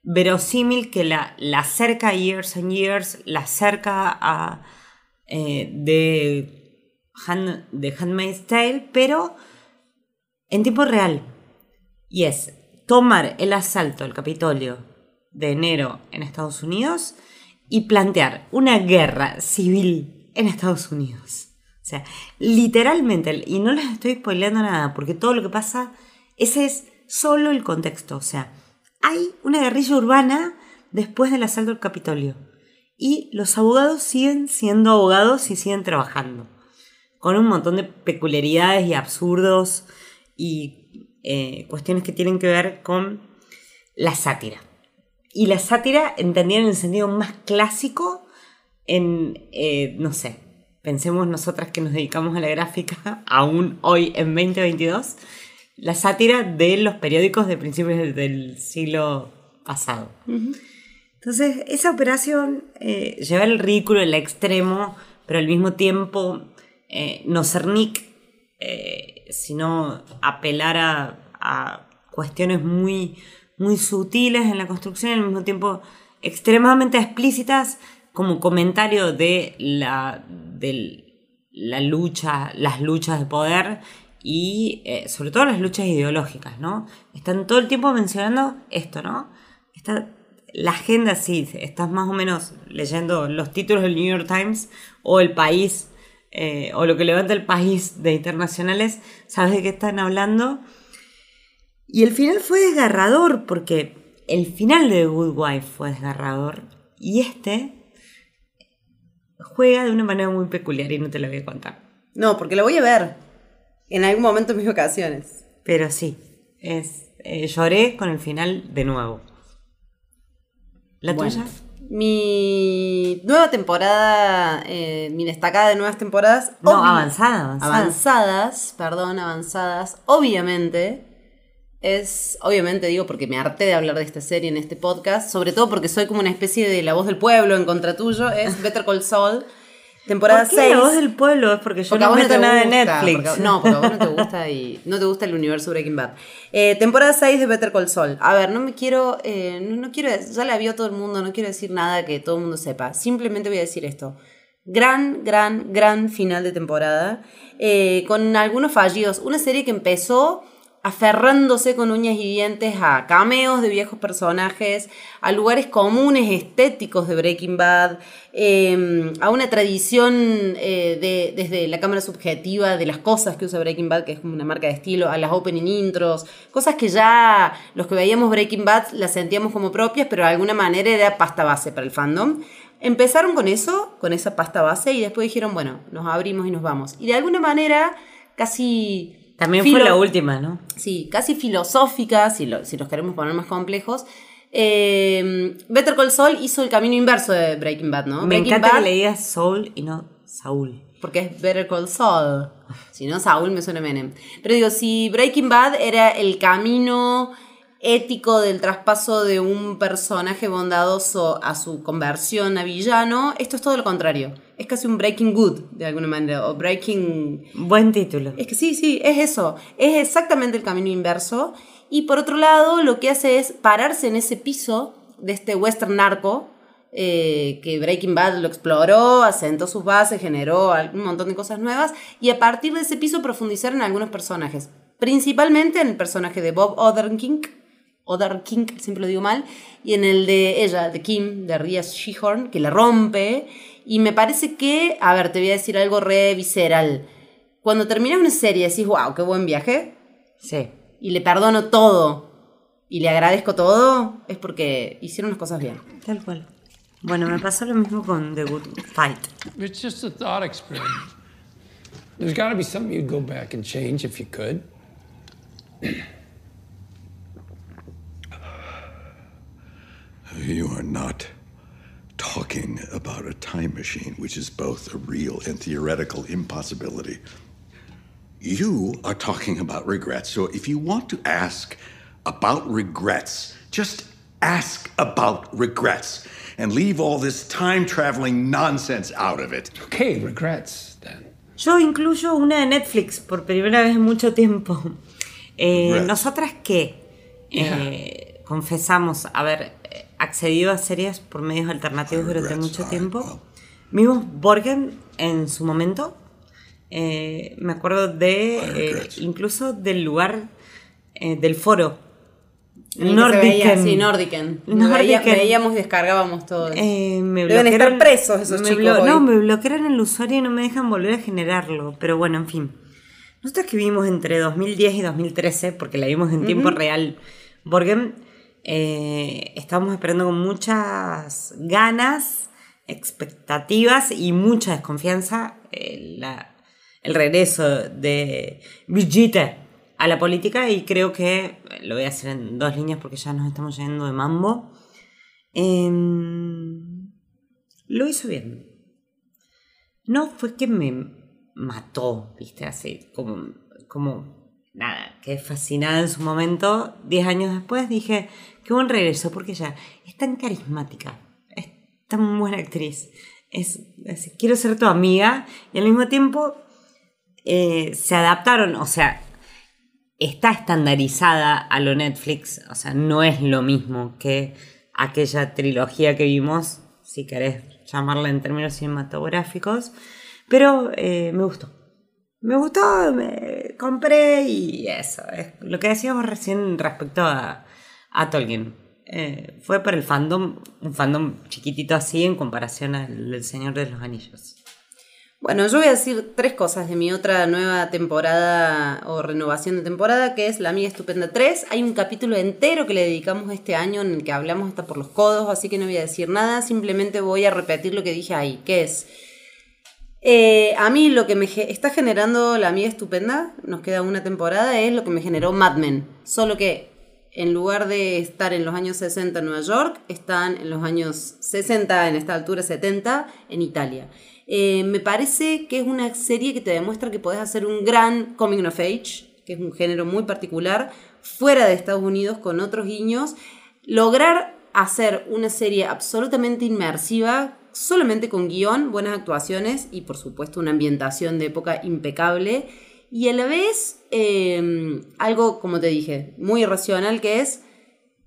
verosímil, que la, la acerca Years and Years, la acerca a de, Hand, de Handmaid's Tale, pero en tiempo real. Y es tomar el asalto al Capitolio de enero en Estados Unidos y plantear una guerra civil en Estados Unidos. O sea, literalmente, y no les estoy spoileando nada, porque todo lo que pasa, ese es solo el contexto. O sea, hay una guerrilla urbana después del asalto al Capitolio. Y los abogados siguen siendo abogados y siguen trabajando. Con un montón de peculiaridades y absurdos y eh, cuestiones que tienen que ver con la sátira. Y la sátira entendida en el sentido más clásico, en, eh, no sé, pensemos nosotras que nos dedicamos a la gráfica, aún hoy en 2022, la sátira de los periódicos de principios del- siglo pasado. Entonces, esa operación, eh, llevar el ridículo al extremo, pero al mismo tiempo eh, no ser Nick, eh, sino apelar a, a cuestiones muy, muy sutiles en la construcción al mismo tiempo extremadamente explícitas como comentario de la, de la lucha, las luchas de poder y eh, sobre todo las luchas ideológicas, ¿no? Están todo el tiempo mencionando esto, ¿no? Está la agenda, sí, estás más o menos leyendo los títulos del New York Times o El País eh, o lo que levanta el país de internacionales, sabes de qué están hablando. Y el final fue desgarrador porque el final de The Good Wife fue desgarrador y este juega de una manera muy peculiar y no te la voy a contar. No, porque la voy a ver en algún momento en mis vacaciones. Pero sí, es, eh, lloré con el final de nuevo. ¿La Bueno, tuya? Mi nueva temporada, eh, mi destacada de nuevas temporadas. No, avanzada, avanzada. Avanzadas, perdón, avanzadas. Obviamente, es, obviamente digo porque me harté de hablar de esta serie en este podcast, sobre todo porque soy como una especie de la voz del pueblo en contra tuyo, es Better Call Saul. Temporada ¿Por qué 6. la voz del pueblo? Es porque yo Porque no no meto te nada de Netflix. porque- no, porque a vos no te gusta y no te gusta el universo Breaking Bad. Eh, temporada 6 de Better Call Saul. A ver, no me quiero, eh, no, no quiero, ya la vio todo el mundo, no quiero decir nada que todo el mundo sepa. Simplemente voy a decir esto. Gran, gran, gran final de temporada. eh, con algunos fallidos. Una serie que empezó aferrándose con uñas y dientes a cameos de viejos personajes, a lugares comunes estéticos de Breaking Bad, eh, a una tradición eh, de, desde la cámara subjetiva de las cosas que usa Breaking Bad, que es como una marca de estilo, a las opening intros, cosas que ya los que veíamos Breaking Bad las sentíamos como propias, pero de alguna manera era pasta base para el fandom. Empezaron con eso, con esa pasta base, y después dijeron, bueno, nos abrimos y nos vamos. Y de alguna manera, casi... También fue la última, ¿no? Sí, casi filosófica, si, lo- si los queremos poner más complejos. Eh, Better Call Saul hizo el camino inverso de Breaking Bad, ¿no? Me Breaking encanta Bad, que le digas Soul y no Saúl. Porque es Better Call Saul. Si no, Saul me suena Menem. Pero digo, si Breaking Bad era el camino ético del traspaso de un personaje bondadoso a su conversión a villano, esto es todo lo contrario. Es casi un Breaking Good, de alguna manera, o Breaking... Buen título. Es que sí, sí, es eso. Es exactamente el camino inverso. Y por otro lado, lo que hace es pararse en ese piso de este western narco, eh, que Breaking Bad lo exploró, asentó sus bases, generó un montón de cosas nuevas, y a partir de ese piso profundizar en algunos personajes. Principalmente en el personaje de Bob Odenkirk, Odenkirk, siempre lo digo mal, y en el de ella, de Kim, de Ria Shehorn, que la rompe. Y me parece que, a ver, te voy a decir algo re visceral. Cuando terminas una serie decís, wow, qué buen viaje, Sí. y le perdono todo, y le agradezco todo, es porque hicieron las cosas bien. Tal cual. Bueno, me pasó lo mismo con The Good Fight. It's just a thought experiment. There's got to be something you'd go back and change if you could. You are not talking about a time machine, which is both a real and theoretical impossibility. You are talking about regrets. So if you want to ask about regrets, just ask about regrets and leave all this time traveling nonsense out of it. Okay, regrets then. Yo incluyo una de Netflix por primera vez en mucho tiempo. Eh, Nosotras que eh, confesamos haber accedido a series por medios alternativos durante mucho tiempo, vimos Borgen en su momento. Eh, me acuerdo de eh, incluso del lugar eh, del foro. Nordiken. sí, Nordiken. Nordiken. Veía- veíamos y descargábamos todo. eso. Eh, me Deben bloquearon- estar presos esos me chicos. hoy. No, me bloquearon el usuario y no me dejan volver a generarlo. Pero bueno, en fin. Nosotros que vimos entre 2010 y 2013, porque la vimos en tiempo Ujú. real, Borgen, eh, estábamos esperando con muchas ganas, expectativas y mucha desconfianza eh, el regreso de Brigitte a la política y creo que lo voy a hacer en dos líneas porque ya nos estamos yendo de mambo. Em, lo hizo bien. No fue que me mató, viste, así como, como nada, quedé fascinada en su momento. Diez años después dije, qué buen regreso, porque ella es tan carismática, es tan buena actriz. Es, quiero ser tu amiga y al mismo tiempo eh, se adaptaron, o sea, está estandarizada a lo Netflix, o sea, no es lo mismo que aquella trilogía que vimos, si querés llamarla en términos cinematográficos, pero eh, me gustó. Me gustó, me- compré y eso. Es lo que decíamos recién respecto a, a Tolkien. Eh, fue por el fandom, un fandom chiquitito así en comparación al Señor de los Anillos. Bueno, yo voy a decir tres cosas de mi otra nueva temporada o renovación de temporada, que es La Amiga Estupenda 3. Hay un capítulo entero que le dedicamos este año en el que hablamos hasta por los codos, así que no voy a decir nada, simplemente voy a repetir lo que dije ahí, que es... eh, a mí lo que me está generando La Amiga Estupenda, nos queda una temporada, es lo que me generó Mad Men. Solo que en lugar de estar en los años 60 en Nueva York, están en los años 60, en esta altura 70, en Italia. Eh, me parece que es una serie que te demuestra que podés hacer un gran coming of age, que es un género muy particular, fuera de Estados Unidos con otros guiños, lograr hacer una serie absolutamente inmersiva, solamente con guion, buenas actuaciones y por supuesto una ambientación de época impecable y a la vez eh, algo, como te dije, muy irracional que es,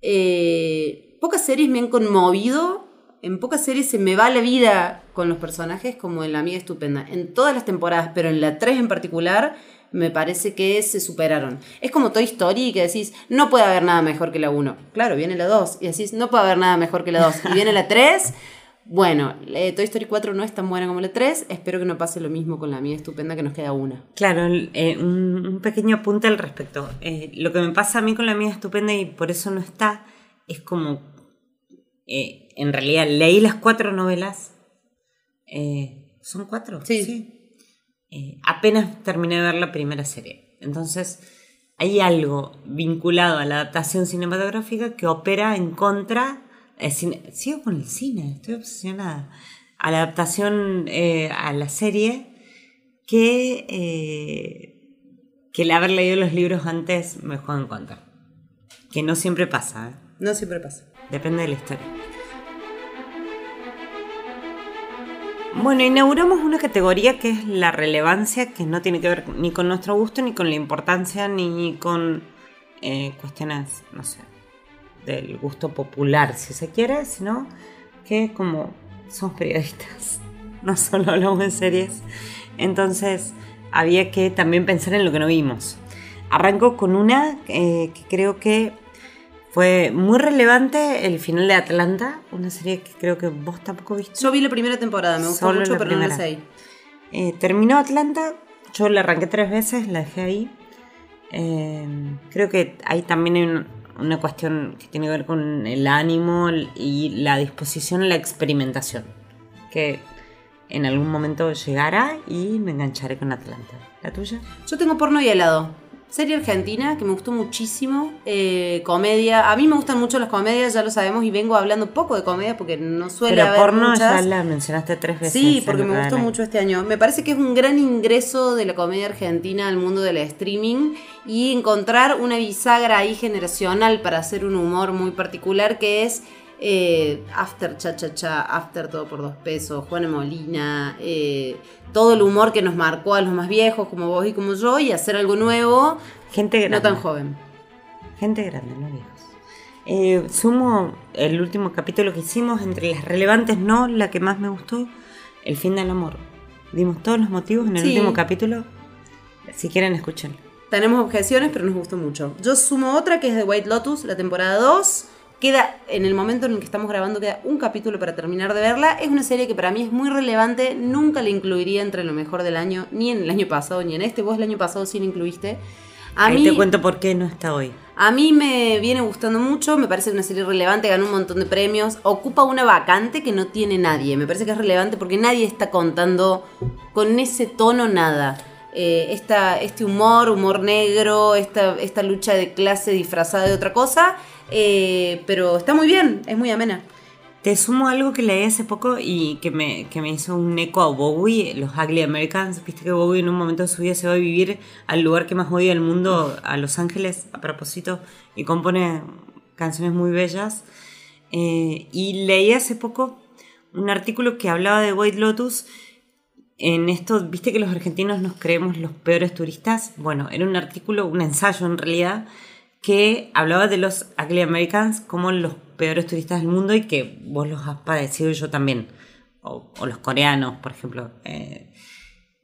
eh, pocas series me han conmovido, en pocas series se me va la vida con los personajes como en La Amiga Estupenda, en todas las temporadas, pero en la 3 en particular, me parece que se superaron. Es como Toy Story que decís, no puede haber nada mejor que la 1. Claro, viene la 2 y decís, no puede haber nada mejor que la 2. Y viene la 3. Bueno, eh, Toy Story 4 no es tan buena como la 3. Espero que no pase lo mismo con la mía estupenda que nos queda una. Claro, eh, un, un pequeño apunte al respecto. Eh, lo que me pasa a mí con la mía estupenda y por eso no está, es como, en realidad leí las cuatro novelas. ¿Son cuatro? Sí. Eh, apenas terminé de ver la primera serie. Entonces, hay algo vinculado a la adaptación cinematográfica que opera en contra. Eh, cine- sigo con el cine, estoy obsesionada. A la adaptación eh, a la serie que, eh, que el haber leído los libros antes me juega en contra. Que no siempre pasa, ¿eh? No siempre pasa. Depende de la historia. Bueno, inauguramos una categoría que es la relevancia, que no tiene que ver ni con nuestro gusto, ni con la importancia, ni con eh, cuestiones, no sé, del gusto popular, si se quiere, sino que como somos periodistas, no solo hablamos de series, entonces había que también pensar en lo que no vimos. Arranco con una eh, que creo que fue muy relevante, el final de Atlanta, una serie que creo que vos tampoco viste. Yo vi la primera temporada, me gustó Solo mucho, pero no la sé. Eh, terminó Atlanta, yo la arranqué tres veces, la dejé ahí. Eh, creo que ahí también hay un- una cuestión que tiene que ver con el ánimo y la disposición a la experimentación. Que en algún momento llegará y me engancharé con Atlanta. ¿La tuya? Yo tengo porno y helado. Serie argentina que me gustó muchísimo. eh, comedia. A mí me gustan mucho las comedias, ya lo sabemos, y vengo hablando poco de comedia porque no suele Pero haber porno muchas. ya la mencionaste tres veces. Sí, porque me gustó mucho este año. Me parece que es un gran ingreso de la comedia argentina al mundo del streaming y encontrar una bisagra ahí generacional para hacer un humor muy particular que es eh, After Cha Cha Cha, After Todo por Dos Pesos, Juana Molina, eh, todo el humor que nos marcó a los más viejos como vos y como yo y hacer algo nuevo, Gente grande. no tan joven. Gente grande, no viejos. Eh, sumo el último capítulo que hicimos, entre las relevantes, no, la que más me gustó, El fin del amor. Dimos todos los motivos en el Sí. último capítulo. Si quieren, escuchen. Tenemos objeciones, pero nos gustó mucho. Yo sumo otra que es de White Lotus, la temporada 2. Queda, en el momento en el que estamos grabando, queda un capítulo para terminar de verla. Es una serie que para mí es muy relevante. Nunca la incluiría entre lo mejor del año, ni en el año pasado, ni en este. Vos el año pasado sí la incluiste. A Ahí mí, te cuento por qué no está hoy. a mí me viene gustando mucho, me parece una serie relevante, ganó un montón de premios, ocupa una vacante que no tiene nadie. Me parece que es relevante porque nadie está contando con ese tono nada. Eh, esta- este humor, humor negro, esta, esta lucha de clase disfrazada de otra cosa, eh, pero está muy bien, es muy amena. Te sumo algo que leí hace poco y que me, que me hizo un eco a Bowie, los Ugly Americans. Viste que Bowie en un momento de su vida se va a vivir al lugar que más odia del mundo, a Los Ángeles, a propósito, y compone canciones muy bellas. Eh, y leí hace poco un artículo que hablaba de White Lotus. En esto, viste que los argentinos nos creemos los peores turistas. Bueno, era un artículo, un ensayo en realidad, que hablaba de los Ugly Americans como los peores turistas del mundo y que vos los has padecido yo también. O, o los coreanos, por ejemplo. Eh,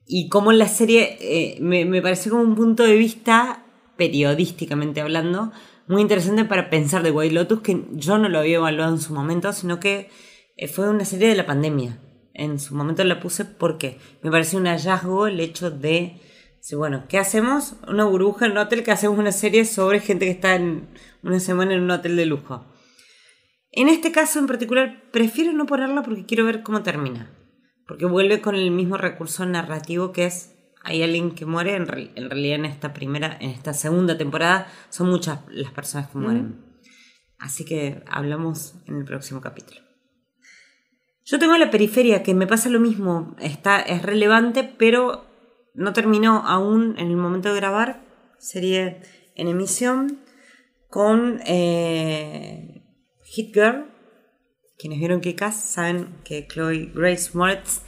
y como la serie eh, me, me pareció como un punto de vista, periodísticamente hablando, muy interesante para pensar de White Lotus, que yo no lo había evaluado en su momento, sino que eh, fue una serie de la pandemia. En su momento la puse porque me pareció un hallazgo el hecho de, sí, bueno, ¿qué hacemos? Una burbuja en un hotel que hacemos una serie sobre gente que está en una semana en un hotel de lujo. En este caso en particular prefiero no ponerla porque quiero ver cómo termina. Porque vuelve con el mismo recurso narrativo que es hay alguien que muere, en, en realidad en esta primera, en esta segunda temporada son muchas las personas que mueren. Así que hablamos en el próximo capítulo. Yo tengo la periferia que me pasa lo mismo, está, es relevante, pero no terminó aún en el momento de grabar. Sería en emisión con eh, Hit Girl. Quienes vieron Kick-Ass saben que Chloe Grace Moretz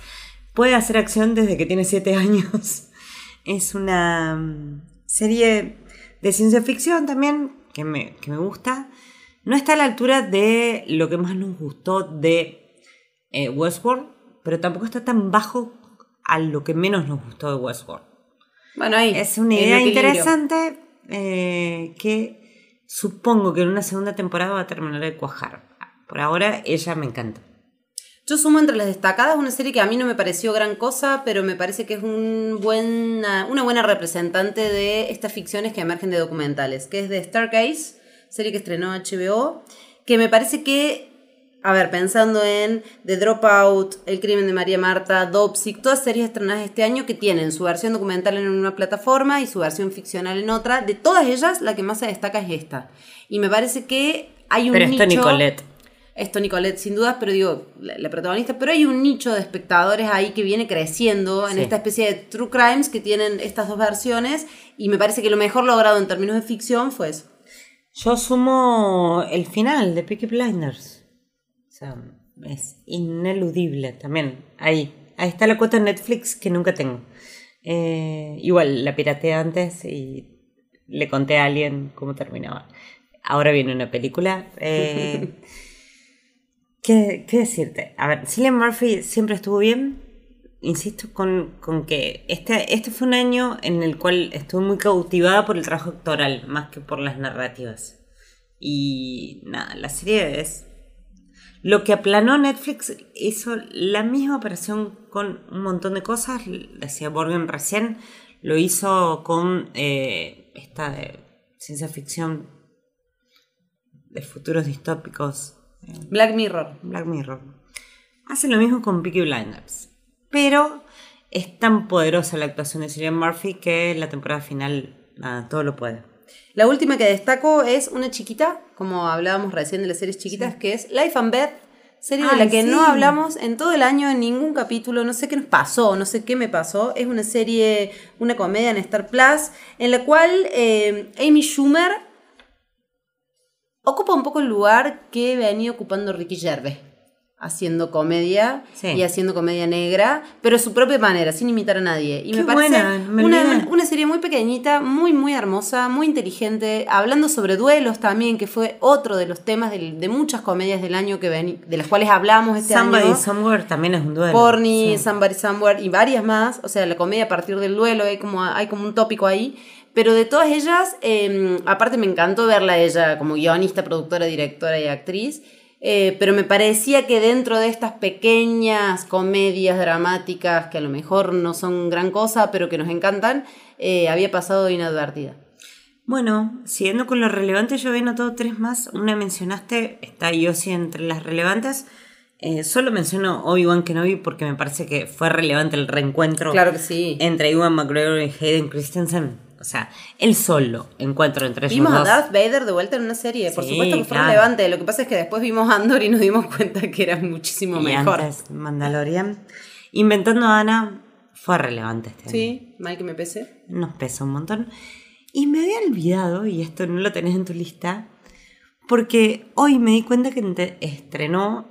puede hacer acción desde que tiene 7 años. Es una mm, serie de ciencia ficción también que me, que me gusta. No está a la altura de lo que más nos gustó de eh, Westworld, pero tampoco está tan bajo a lo que menos nos gustó de Westworld. Bueno, ahí. Es una idea interesante eh, que supongo que en una segunda temporada va a terminar de cuajar. Por ahora ella me encanta. Yo sumo entre las destacadas una serie que a mí no me pareció gran cosa, pero me parece que es un buena, una buena representante de estas ficciones que emergen de documentales, que es de Stargaze, serie que estrenó HBO, que me parece que, a ver, pensando en The Dropout, El crimen de María Marta, Dopsic, todas series estrenadas este año que tienen su versión documental en una plataforma y su versión ficcional en otra, de todas ellas la que más se destaca es esta. Y me parece que hay un Pero esto nicho... Nicolette. Esto Nicolette, sin dudas, pero digo, la, la protagonista, pero hay un nicho de espectadores ahí que viene creciendo en Sí. esta especie de true crimes que tienen estas dos versiones y me parece que lo mejor logrado en términos de ficción fue eso. Yo sumo el final de Peaky Blinders. Sea, es ineludible también. Ahí. Ahí está la cuota en Netflix que nunca tengo. Eh, igual la pirateé antes y le conté a alguien cómo terminaba. Ahora viene una película. eh, ¿qué, qué decirte? A ver, Cillian Murphy siempre estuvo bien. Insisto con, con que este, este fue un año en el cual estuve muy cautivada por el trabajo actoral, más que por las narrativas. Y nada, la serie es... Lo que aplanó Netflix hizo la misma operación con un montón de cosas, decía Borgen recién, lo hizo con eh, esta de ciencia ficción de futuros distópicos. Black Mirror. Black Mirror. Hace lo mismo con Peaky Blinders. Pero es tan poderosa la actuación de Cillian Murphy que la temporada final, nada, todo lo puede. La última que destaco es una chiquita, como hablábamos recién de las series chiquitas, que es Life and Beth, serie de la que sí. no hablamos en todo el año, en ningún capítulo, no sé qué nos pasó, no sé qué me pasó. Es una serie, una comedia en Star Plus, en la cual eh, Amy Schumer ocupa un poco el lugar que venía ocupando Ricky Gervais. Haciendo comedia Sí. y haciendo comedia negra, pero a su propia manera, sin imitar a nadie. Y Qué me parece buena, me una, una serie muy pequeñita, muy, muy hermosa, muy inteligente, hablando sobre duelos también, que fue otro de los temas del- de, muchas comedias del año que veni- de las cuales hablamos este Somebody año. Somewhere también es un duelo. Porny, Sí. Somebody Somewhere y varias más. O sea, la comedia a partir del duelo, hay como, hay como un tópico ahí. Pero de todas ellas, eh, aparte me encantó verla ella como guionista, productora, directora y actriz. Eh, pero me parecía que dentro de estas pequeñas comedias dramáticas, que a lo mejor no son gran cosa, pero que nos encantan, eh, había pasado inadvertida. Bueno, siguiendo con lo relevante, yo había notado tres más. Una mencionaste, está Yossi entre las relevantes. Eh, solo menciono Obi-Wan Kenobi porque me parece que fue relevante el reencuentro Claro que sí. entre Ewan McGregor y Hayden Christensen. O sea, el solo encuentro entre ellos Vimos a. Darth Vader de vuelta en una serie. Por Sí, supuesto que fue claro. relevante. Lo que pasa es que después vimos Andor y nos dimos cuenta que era muchísimo y mejor. antes Mandalorian. Inventando a Ana fue relevante este año. Sí, mal que me pese. Nos pesa un montón. Y me había olvidado, y esto no lo tenés en tu lista, porque hoy me di cuenta que estrenó,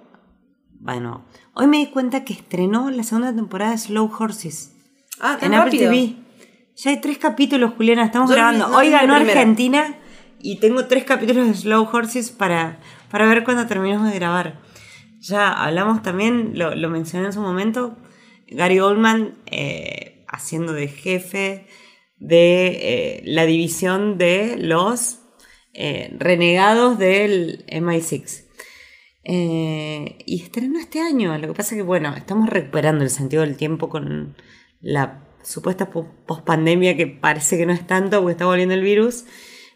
bueno, hoy me di cuenta que estrenó la segunda temporada de Slow Horses Ah, tan en Apple rápido. TV. Ya hay tres capítulos, Juliana, estamos Yo grabando. no hoy ganó. Argentina y tengo tres capítulos de Slow Horses para, para ver cuando terminemos de grabar. Ya hablamos también, lo, lo mencioné en su momento, Gary Oldman, eh, haciendo de jefe de eh, la división de los eh, renegados del MI6. Eh, y estrenó este año. Lo que pasa que, bueno, estamos recuperando el sentido del tiempo con la supuesta pospandemia que parece que no es tanto porque está volviendo el virus.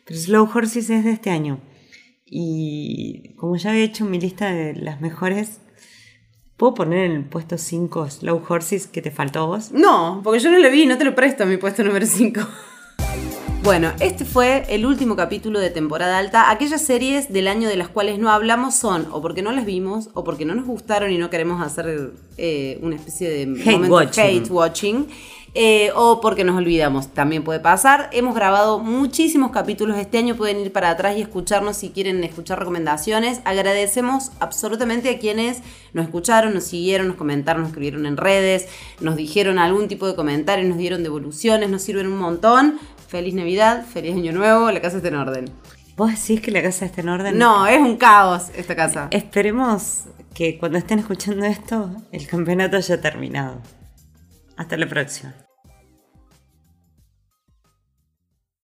Pero Slow Horses es de este año. Y como ya había hecho mi lista de las mejores, ¿puedo poner en el puesto 5 Slow Horses que te faltó vos? No, porque yo no lo vi, no te lo presto a mi puesto número 5. Bueno, este fue el último capítulo de temporada alta. Aquellas series del año de las cuales no hablamos son o porque no las vimos o porque no nos gustaron y no queremos hacer eh, una especie de Hate watching. hate watching. Eh, o porque nos olvidamos, también puede pasar. Hemos grabado muchísimos capítulos este año, pueden ir para atrás y escucharnos si quieren escuchar recomendaciones. Agradecemos absolutamente a quienes nos escucharon, nos siguieron, nos comentaron, nos escribieron en redes, nos dijeron algún tipo de comentario, nos dieron devoluciones, nos sirven un montón. Feliz Navidad, feliz Año Nuevo, la casa está en orden. ¿Vos decís que la casa está en orden? No, es un caos esta casa. Esperemos que cuando estén escuchando esto, el campeonato haya terminado. Hasta la próxima.